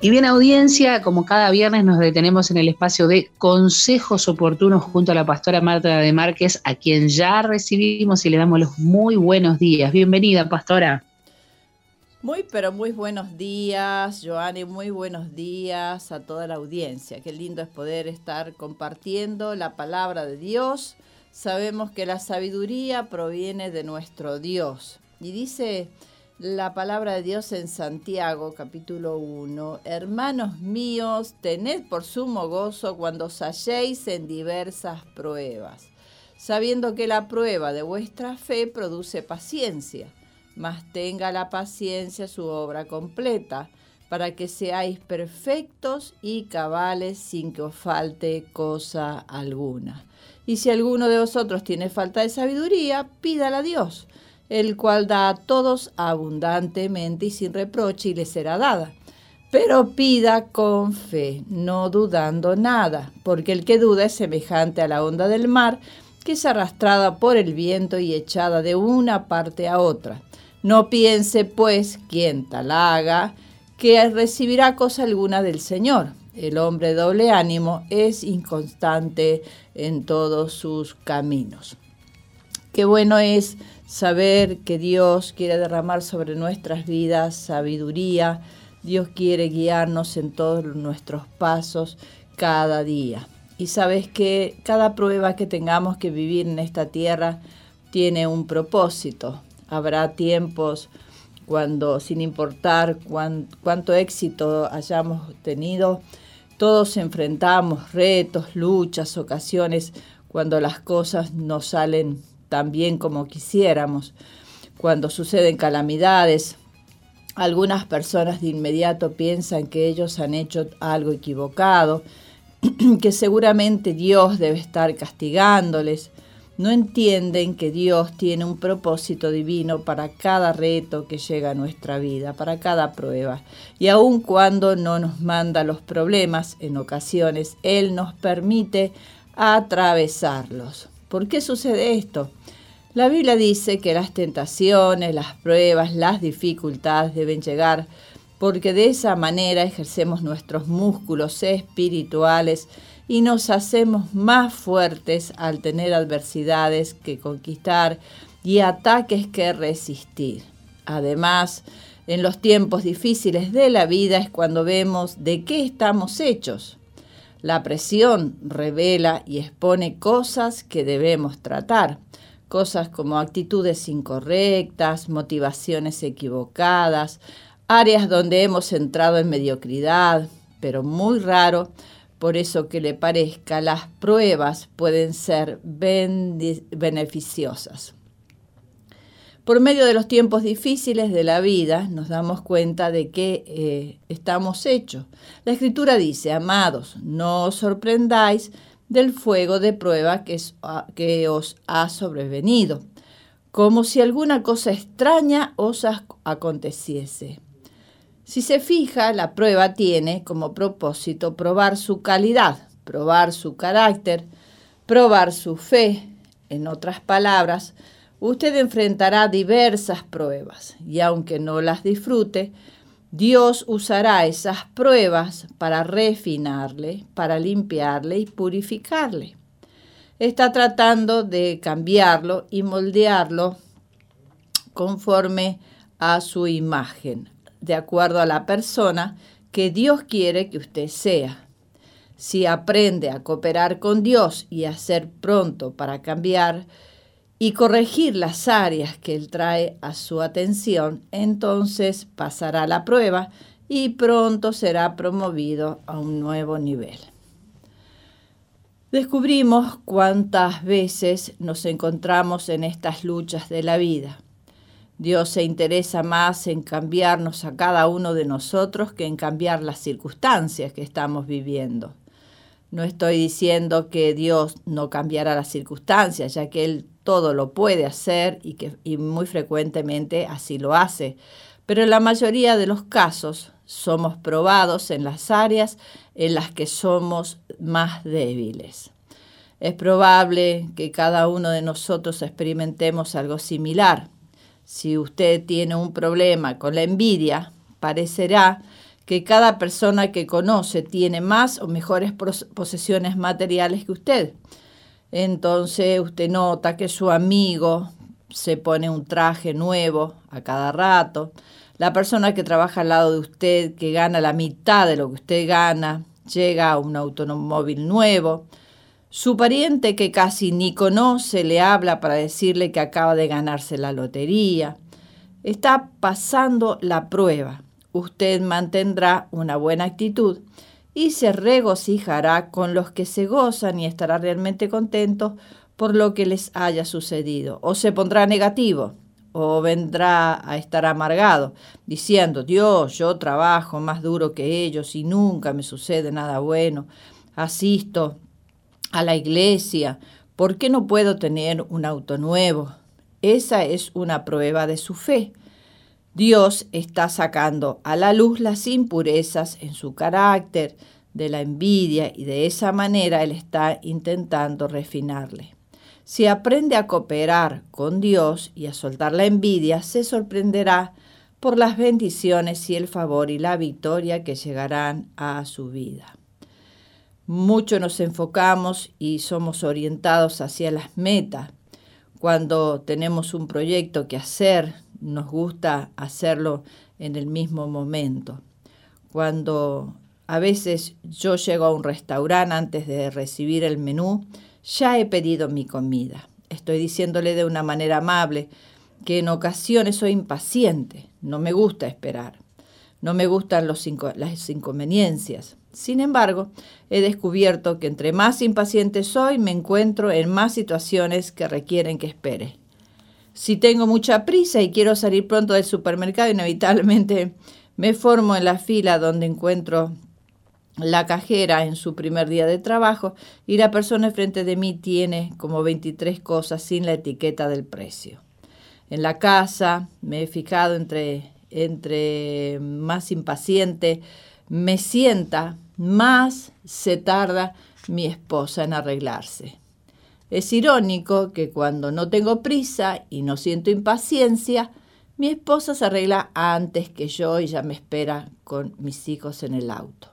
Y bien audiencia, como cada viernes nos detenemos en el espacio de consejos oportunos junto a la pastora Marta de Márquez, a quien ya recibimos y le damos los muy buenos días. Bienvenida, pastora. Muy, pero muy buenos días, Joanny, muy buenos días a toda la audiencia. Qué lindo es poder estar compartiendo la palabra de Dios. Sabemos que la sabiduría proviene de nuestro Dios. Y dice la palabra de Dios en Santiago capítulo 1. Hermanos míos, tened por sumo gozo cuando os halléis en diversas pruebas, sabiendo que la prueba de vuestra fe produce paciencia, mas tenga la paciencia su obra completa, para que seáis perfectos y cabales sin que os falte cosa alguna. Y si alguno de vosotros tiene falta de sabiduría, pídala a Dios el cual da a todos abundantemente y sin reproche y le será dada. Pero pida con fe, no dudando nada, porque el que duda es semejante a la onda del mar, que es arrastrada por el viento y echada de una parte a otra. No piense, pues, quien tal haga, que recibirá cosa alguna del Señor. El hombre doble ánimo es inconstante en todos sus caminos. Qué bueno es saber que Dios quiere derramar sobre nuestras vidas sabiduría, Dios quiere guiarnos en todos nuestros pasos cada día. Y sabes que cada prueba que tengamos que vivir en esta tierra tiene un propósito. Habrá tiempos cuando, sin importar cuánto éxito hayamos tenido, todos enfrentamos retos, luchas, ocasiones cuando las cosas no salen tan bien como quisiéramos. Cuando suceden calamidades, algunas personas de inmediato piensan que ellos han hecho algo equivocado, que seguramente Dios debe estar castigándoles. No entienden que Dios tiene un propósito divino para cada reto que llega a nuestra vida, para cada prueba. Y aun cuando no nos manda los problemas, en ocasiones Él nos permite atravesarlos. ¿Por qué sucede esto? La Biblia dice que las tentaciones, las pruebas, las dificultades deben llegar porque de esa manera ejercemos nuestros músculos espirituales y nos hacemos más fuertes al tener adversidades que conquistar y ataques que resistir. Además, en los tiempos difíciles de la vida es cuando vemos de qué estamos hechos. La presión revela y expone cosas que debemos tratar cosas como actitudes incorrectas, motivaciones equivocadas, áreas donde hemos entrado en mediocridad, pero muy raro, por eso que le parezca, las pruebas pueden ser beneficiosas. Por medio de los tiempos difíciles de la vida nos damos cuenta de que eh, estamos hechos. La escritura dice, amados, no os sorprendáis del fuego de prueba que, ah, que os ha sobrevenido, como si alguna cosa extraña os aconteciese. Si se fija, la prueba tiene como propósito probar su calidad, probar su carácter, probar su fe. En otras palabras, usted enfrentará diversas pruebas y aunque no las disfrute, Dios usará esas pruebas para refinarle, para limpiarle y purificarle. Está tratando de cambiarlo y moldearlo conforme a su imagen, de acuerdo a la persona que Dios quiere que usted sea. Si aprende a cooperar con Dios y a ser pronto para cambiar, y corregir las áreas que él trae a su atención, entonces pasará la prueba y pronto será promovido a un nuevo nivel. descubrimos cuántas veces nos encontramos en estas luchas de la vida. Dios se interesa más en cambiarnos a cada uno de nosotros que en cambiar las circunstancias que estamos viviendo. No estoy diciendo que Dios no cambiará las circunstancias, ya que Él todo lo puede hacer y, que, y muy frecuentemente así lo hace. Pero en la mayoría de los casos somos probados en las áreas en las que somos más débiles. Es probable que cada uno de nosotros experimentemos algo similar. Si usted tiene un problema con la envidia, parecerá que cada persona que conoce tiene más o mejores posesiones materiales que usted. Entonces usted nota que su amigo se pone un traje nuevo a cada rato, la persona que trabaja al lado de usted, que gana la mitad de lo que usted gana, llega a un automóvil nuevo. Su pariente que casi ni conoce le habla para decirle que acaba de ganarse la lotería. Está pasando la prueba. Usted mantendrá una buena actitud y se regocijará con los que se gozan y estará realmente contento por lo que les haya sucedido. O se pondrá negativo o vendrá a estar amargado, diciendo, Dios, yo trabajo más duro que ellos y nunca me sucede nada bueno, asisto a la iglesia, ¿por qué no puedo tener un auto nuevo? Esa es una prueba de su fe. Dios está sacando a la luz las impurezas en su carácter, de la envidia, y de esa manera Él está intentando refinarle. Si aprende a cooperar con Dios y a soltar la envidia, se sorprenderá por las bendiciones y el favor y la victoria que llegarán a su vida. Mucho nos enfocamos y somos orientados hacia las metas. Cuando tenemos un proyecto que hacer, nos gusta hacerlo en el mismo momento. Cuando a veces yo llego a un restaurante antes de recibir el menú, ya he pedido mi comida. Estoy diciéndole de una manera amable que en ocasiones soy impaciente, no me gusta esperar, no me gustan los las inconveniencias. Sin embargo, he descubierto que entre más impaciente soy, me encuentro en más situaciones que requieren que espere. Si tengo mucha prisa y quiero salir pronto del supermercado, inevitablemente me formo en la fila donde encuentro la cajera en su primer día de trabajo y la persona frente de mí tiene como 23 cosas sin la etiqueta del precio. En la casa me he fijado entre, entre más impaciente me sienta, más se tarda mi esposa en arreglarse. Es irónico que cuando no tengo prisa y no siento impaciencia, mi esposa se arregla antes que yo y ya me espera con mis hijos en el auto.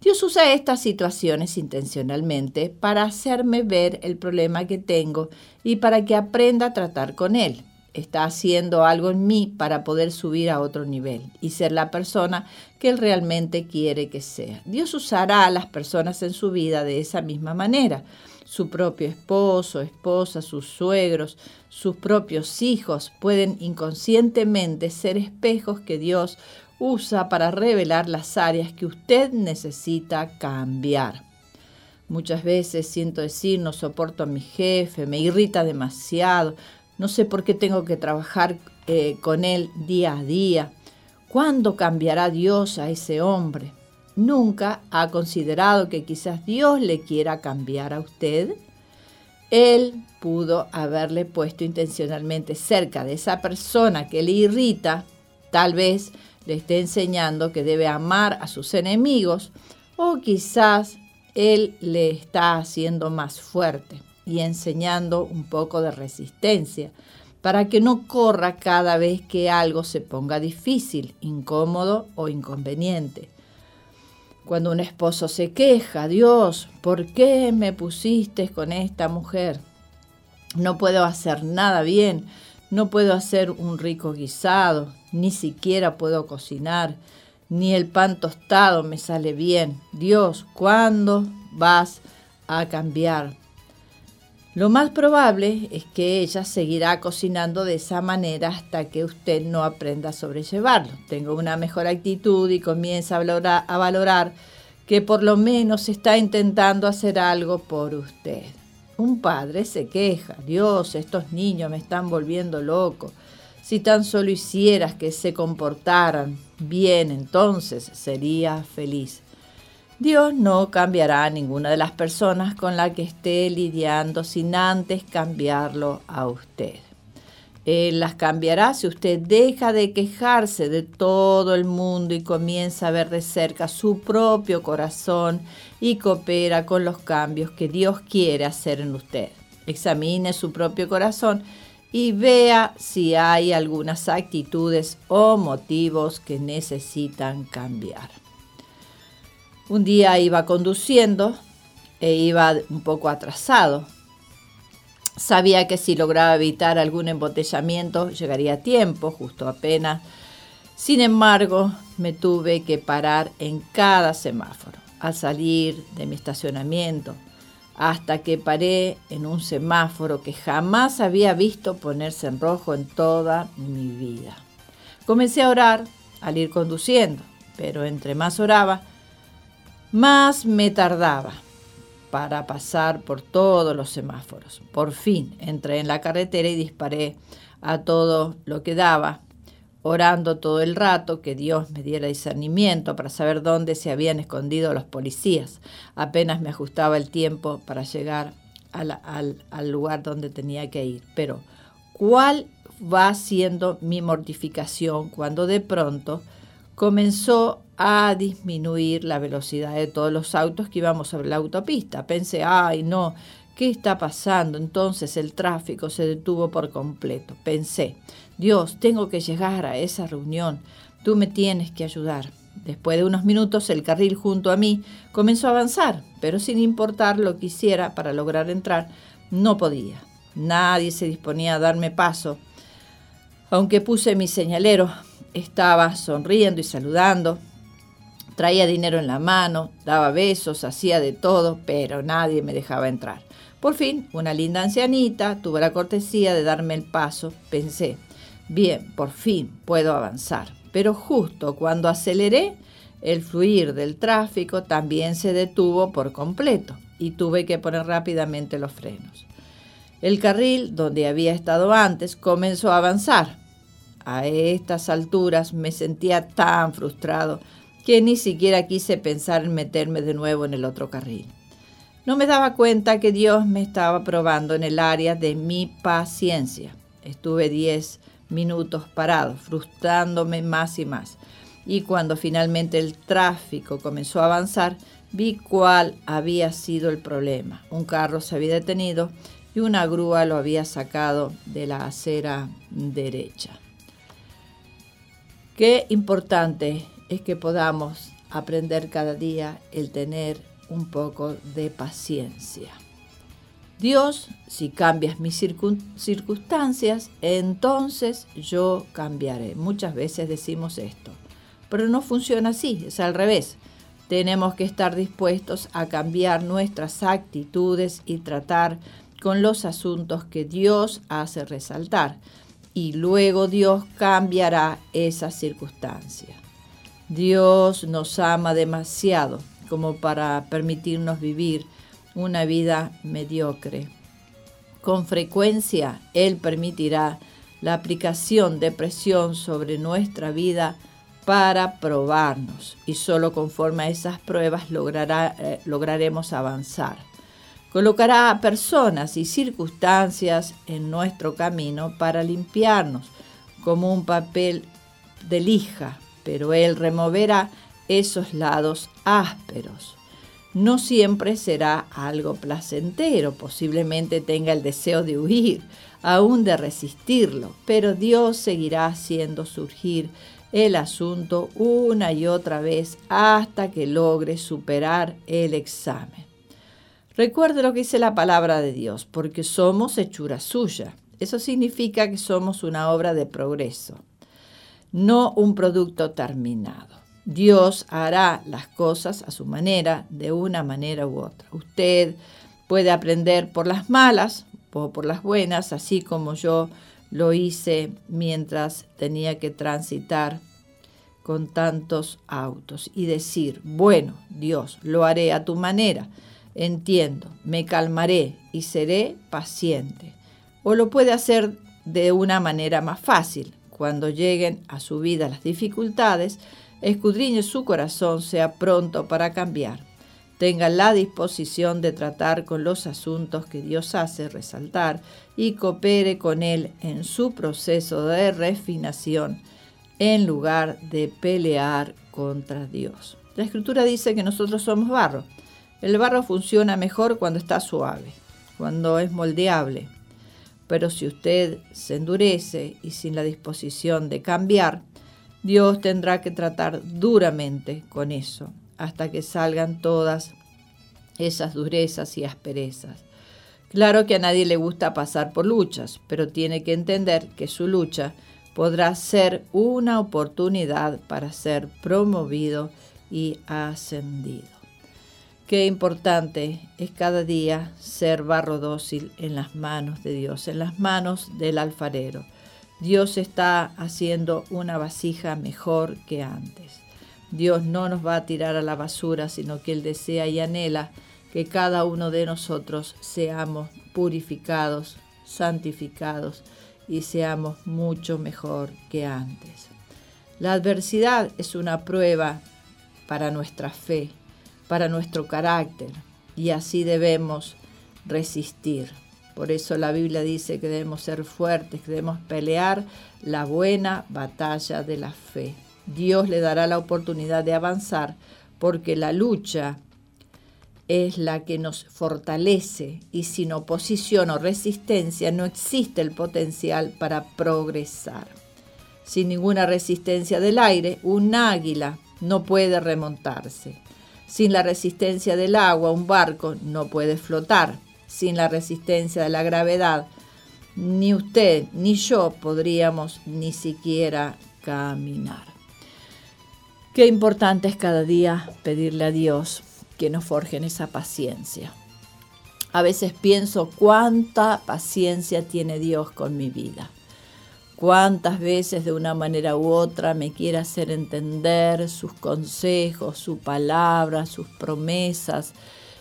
Dios usa estas situaciones intencionalmente para hacerme ver el problema que tengo y para que aprenda a tratar con él. Está haciendo algo en mí para poder subir a otro nivel y ser la persona que él realmente quiere que sea. Dios usará a las personas en su vida de esa misma manera. Su propio esposo, esposa, sus suegros, sus propios hijos pueden inconscientemente ser espejos que Dios usa para revelar las áreas que usted necesita cambiar. Muchas veces siento decir, no soporto a mi jefe, me irrita demasiado, no sé por qué tengo que trabajar eh, con él día a día. ¿Cuándo cambiará Dios a ese hombre? ¿Nunca ha considerado que quizás Dios le quiera cambiar a usted? Él pudo haberle puesto intencionalmente cerca de esa persona que le irrita, tal vez le esté enseñando que debe amar a sus enemigos o quizás él le está haciendo más fuerte y enseñando un poco de resistencia para que no corra cada vez que algo se ponga difícil, incómodo o inconveniente. Cuando un esposo se queja, Dios, ¿por qué me pusiste con esta mujer? No puedo hacer nada bien, no puedo hacer un rico guisado, ni siquiera puedo cocinar, ni el pan tostado me sale bien. Dios, ¿cuándo vas a cambiar? Lo más probable es que ella seguirá cocinando de esa manera hasta que usted no aprenda a sobrellevarlo. Tenga una mejor actitud y comienza a valorar, a valorar que por lo menos está intentando hacer algo por usted. Un padre se queja, Dios, estos niños me están volviendo loco. Si tan solo hicieras que se comportaran bien, entonces sería feliz. Dios no cambiará a ninguna de las personas con la que esté lidiando sin antes cambiarlo a usted. Él las cambiará si usted deja de quejarse de todo el mundo y comienza a ver de cerca su propio corazón y coopera con los cambios que Dios quiere hacer en usted. Examine su propio corazón y vea si hay algunas actitudes o motivos que necesitan cambiar. Un día iba conduciendo e iba un poco atrasado. Sabía que si lograba evitar algún embotellamiento llegaría a tiempo, justo apenas. Sin embargo, me tuve que parar en cada semáforo al salir de mi estacionamiento, hasta que paré en un semáforo que jamás había visto ponerse en rojo en toda mi vida. Comencé a orar al ir conduciendo, pero entre más oraba, más me tardaba para pasar por todos los semáforos. Por fin entré en la carretera y disparé a todo lo que daba, orando todo el rato que Dios me diera discernimiento para saber dónde se habían escondido los policías. Apenas me ajustaba el tiempo para llegar al, al lugar donde tenía que ir. Pero, ¿cuál va siendo mi mortificación cuando de pronto comenzó a disminuir la velocidad de todos los autos que íbamos sobre la autopista. Pensé, ay no, ¿qué está pasando? Entonces el tráfico se detuvo por completo. Pensé, Dios, tengo que llegar a esa reunión, tú me tienes que ayudar. Después de unos minutos el carril junto a mí comenzó a avanzar, pero sin importar lo que hiciera para lograr entrar, no podía. Nadie se disponía a darme paso. Aunque puse mi señalero, estaba sonriendo y saludando, Traía dinero en la mano, daba besos, hacía de todo, pero nadie me dejaba entrar. Por fin, una linda ancianita tuvo la cortesía de darme el paso. Pensé, bien, por fin puedo avanzar. Pero justo cuando aceleré, el fluir del tráfico también se detuvo por completo y tuve que poner rápidamente los frenos. El carril donde había estado antes comenzó a avanzar. A estas alturas me sentía tan frustrado que ni siquiera quise pensar en meterme de nuevo en el otro carril. No me daba cuenta que Dios me estaba probando en el área de mi paciencia. Estuve diez minutos parado, frustrándome más y más. Y cuando finalmente el tráfico comenzó a avanzar, vi cuál había sido el problema. Un carro se había detenido y una grúa lo había sacado de la acera derecha. Qué importante es que podamos aprender cada día el tener un poco de paciencia. Dios, si cambias mis circunstancias, entonces yo cambiaré. Muchas veces decimos esto, pero no funciona así, es al revés. Tenemos que estar dispuestos a cambiar nuestras actitudes y tratar con los asuntos que Dios hace resaltar. Y luego Dios cambiará esas circunstancias. Dios nos ama demasiado como para permitirnos vivir una vida mediocre. Con frecuencia Él permitirá la aplicación de presión sobre nuestra vida para probarnos y solo conforme a esas pruebas eh, lograremos avanzar. Colocará personas y circunstancias en nuestro camino para limpiarnos como un papel de lija pero Él removerá esos lados ásperos. No siempre será algo placentero, posiblemente tenga el deseo de huir, aún de resistirlo, pero Dios seguirá haciendo surgir el asunto una y otra vez hasta que logre superar el examen. Recuerde lo que dice la palabra de Dios, porque somos hechura suya. Eso significa que somos una obra de progreso no un producto terminado. Dios hará las cosas a su manera, de una manera u otra. Usted puede aprender por las malas o por las buenas, así como yo lo hice mientras tenía que transitar con tantos autos y decir, bueno, Dios, lo haré a tu manera, entiendo, me calmaré y seré paciente. O lo puede hacer de una manera más fácil, cuando lleguen a su vida las dificultades, escudriñe su corazón, sea pronto para cambiar. Tenga la disposición de tratar con los asuntos que Dios hace resaltar y coopere con Él en su proceso de refinación en lugar de pelear contra Dios. La escritura dice que nosotros somos barro. El barro funciona mejor cuando está suave, cuando es moldeable. Pero si usted se endurece y sin la disposición de cambiar, Dios tendrá que tratar duramente con eso hasta que salgan todas esas durezas y asperezas. Claro que a nadie le gusta pasar por luchas, pero tiene que entender que su lucha podrá ser una oportunidad para ser promovido y ascendido. Qué importante es cada día ser barro dócil en las manos de Dios, en las manos del alfarero. Dios está haciendo una vasija mejor que antes. Dios no nos va a tirar a la basura, sino que Él desea y anhela que cada uno de nosotros seamos purificados, santificados y seamos mucho mejor que antes. La adversidad es una prueba para nuestra fe, para nuestro carácter, y así debemos resistir. Por eso la Biblia dice que debemos ser fuertes, que debemos pelear la buena batalla de la fe. Dios le dará la oportunidad de avanzar porque la lucha es la que nos fortalece y sin oposición o resistencia no existe el potencial para progresar. Sin ninguna resistencia del aire, un águila no puede remontarse. Sin la resistencia del agua, un barco no puede flotar. Sin la resistencia de la gravedad, ni usted ni yo podríamos ni siquiera caminar. Qué importante es cada día pedirle a Dios que nos forjen esa paciencia. A veces pienso cuánta paciencia tiene Dios con mi vida. Cuántas veces de una manera u otra me quiere hacer entender sus consejos, su palabra, sus promesas,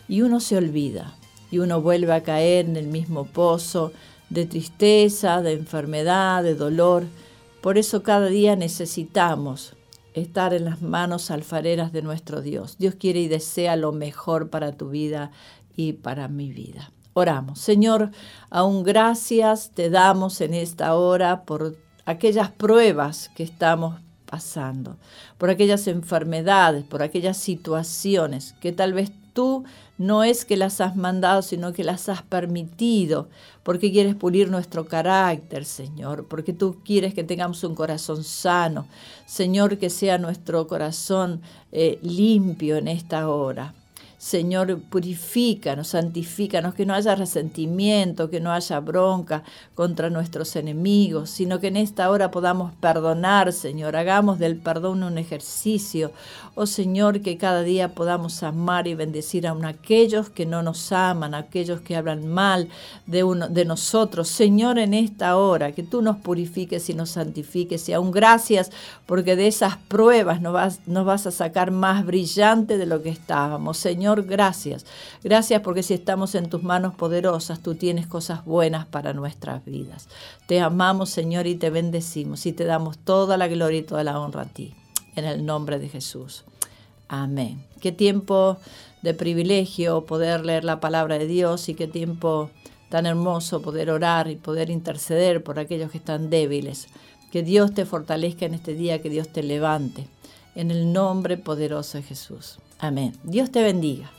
y uno se olvida y uno vuelve a caer en el mismo pozo de tristeza, de enfermedad, de dolor. Por eso cada día necesitamos estar en las manos alfareras de nuestro Dios. Dios quiere y desea lo mejor para tu vida y para mi vida. Oramos. Señor, aún gracias te damos en esta hora por aquellas pruebas que estamos pasando, por aquellas enfermedades, por aquellas situaciones que tal vez tú no es que las has mandado, sino que las has permitido, porque quieres pulir nuestro carácter, Señor, porque tú quieres que tengamos un corazón sano, Señor, que sea nuestro corazón eh, limpio en esta hora. Señor, purifícanos, santifícanos, que no haya resentimiento, que no haya bronca contra nuestros enemigos, sino que en esta hora podamos perdonar, Señor. Hagamos del perdón un ejercicio. Oh Señor, que cada día podamos amar y bendecir a aquellos que no nos aman, a aquellos que hablan mal de, uno, de nosotros. Señor, en esta hora, que tú nos purifiques y nos santifiques. Y aún gracias porque de esas pruebas nos vas, nos vas a sacar más brillante de lo que estábamos. Gracias. Gracias porque si estamos en tus manos poderosas, tú tienes cosas buenas para nuestras vidas. Te amamos, Señor, y te bendecimos y te damos toda la gloria y toda la honra a ti. En el nombre de Jesús. Amén. Qué tiempo de privilegio poder leer la palabra de Dios y qué tiempo tan hermoso poder orar y poder interceder por aquellos que están débiles. Que Dios te fortalezca en este día, que Dios te levante. En el nombre poderoso de Jesús. Amén. Dios te bendiga.